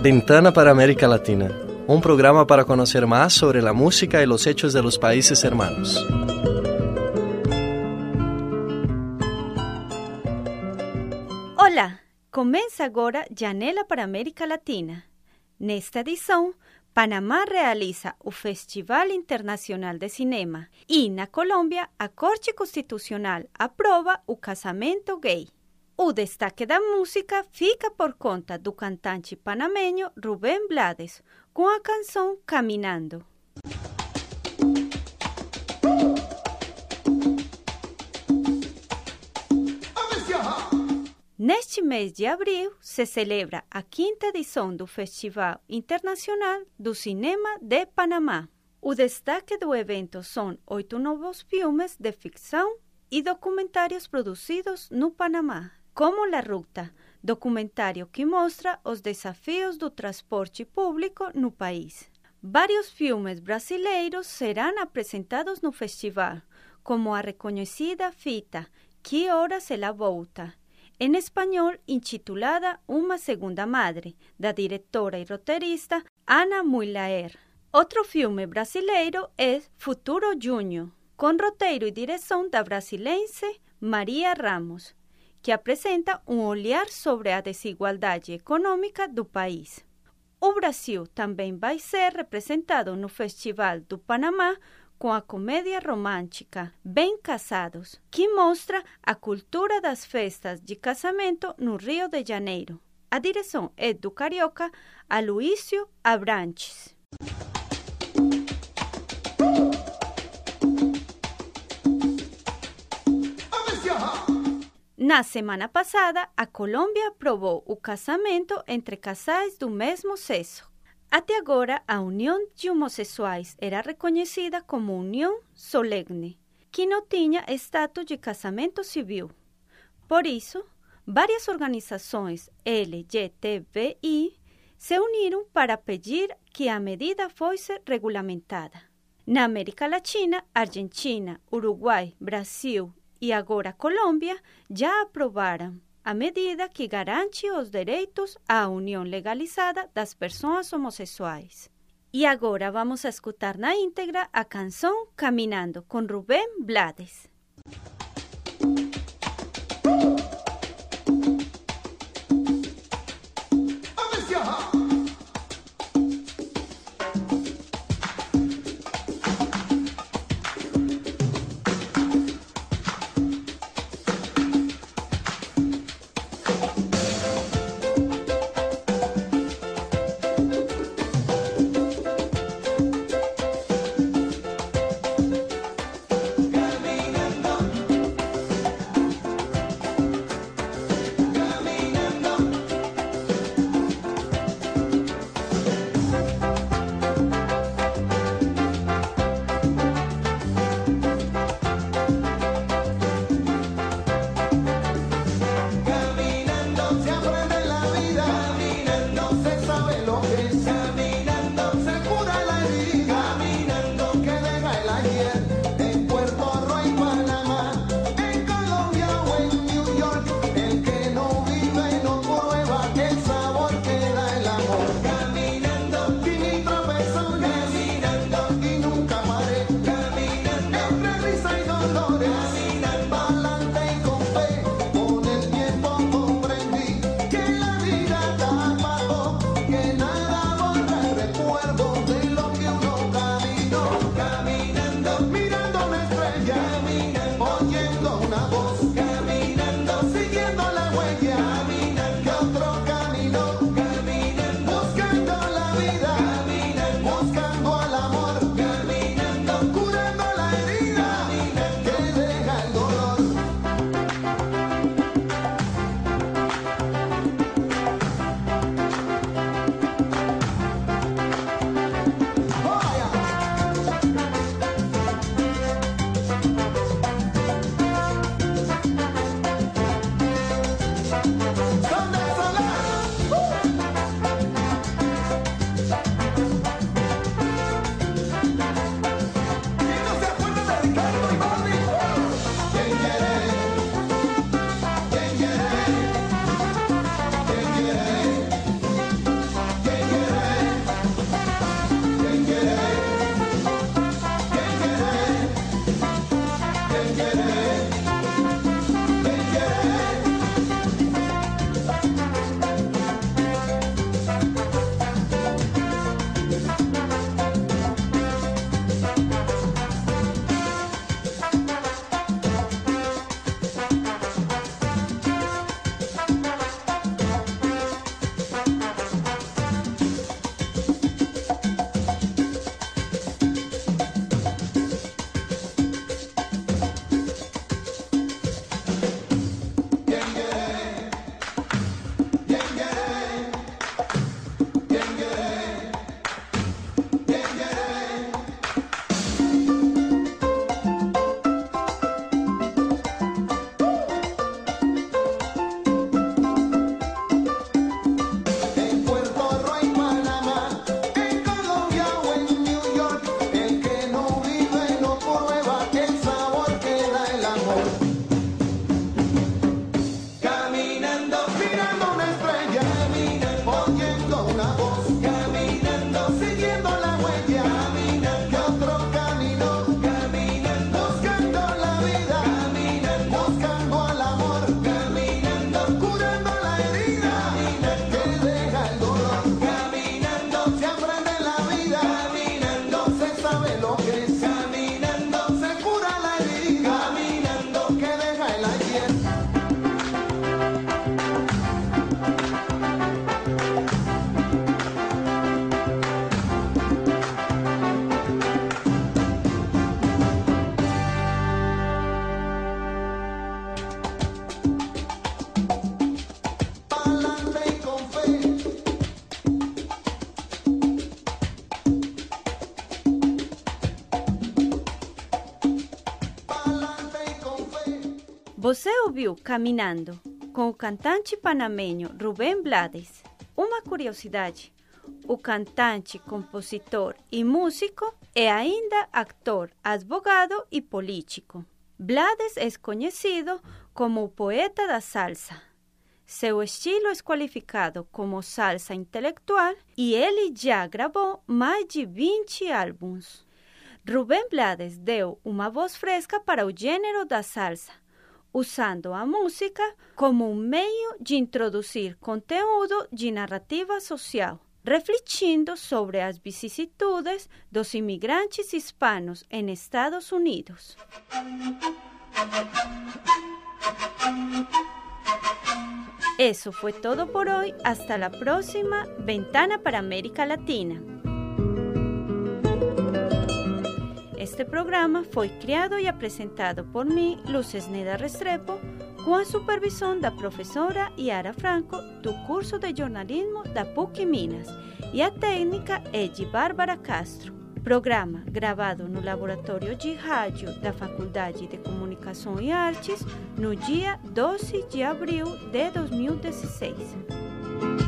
Ventana para América Latina, un programa para conocer más sobre la música y los hechos de los países hermanos. Olá, começa agora Janela para América Latina. Nesta edição, Panamá realiza o Festival Internacional de Cinema e, na Colômbia, a Corte Constitucional aprova o casamento gay. O destaque da música fica por conta do cantante panameño Rubén Blades, com a canção Caminando. Neste mês de abril se celebra a quinta edição do Festival Internacional do Cinema de Panamá. O destaque do evento são oito novos filmes de ficção e documentários produzidos no Panamá, como La Ruta, documentário que mostra os desafios do transporte público no país. Vários filmes brasileiros serão apresentados no festival, como a reconhecida fita Que Horas Ela Volta, en español intitulada Uma Segunda Madre, da diretora y roteirista Ana Mulaer. Outro filme brasileiro é Futuro Júnior, com roteiro e direção da brasilense Maria Ramos, que apresenta um olhar sobre a desigualdade econômica do país. O Brasil também vai ser representado no Festival do Panamá com a comédia romântica Bem Casados, que mostra a cultura das festas de casamento no Rio de Janeiro. A direção é do carioca Aloísio Abranches. Na semana passada, a Colômbia aprovou o casamento entre casais do mesmo sexo. Até agora, a união de homossexuais era reconhecida como união solemne, que não tinha status de casamento civil. Por isso, várias organizações LGTBI se uniram para pedir que a medida fosse regulamentada. Na América Latina, Argentina, Uruguai, Brasil e agora Colômbia já aprovaram a medida que garante os direitos à união legalizada das pessoas homossexuais. E agora vamos a escutar na íntegra a canção Caminando com Rubén Blades. Você ouviu Caminhando com o cantante panamenho Rubem Blades. Uma curiosidade: o cantante, compositor e músico é ainda actor, advogado e político. Blades é conhecido como o poeta da salsa. Seu estilo é qualificado como salsa intelectual e ele já gravou mais de 20 álbuns. Rubén Blades deu uma voz fresca para o gênero da salsa, usando a música como um meio de introduzir conteúdo de narrativa social, refletindo sobre as vicissitudes dos imigrantes hispanos em Estados Unidos. Eso fue todo por hoy. Hasta la próxima Ventana para América Latina. Este programa foi criado e apresentado por mim, Luces Neda Restrepo, com a supervisão da professora Yara Franco, do curso de jornalismo da PUC Minas, e a técnica é Bárbara Castro. Programa gravado no Laboratório de Rádio da de Comunicação e Artes no dia 12 de abril de 2016.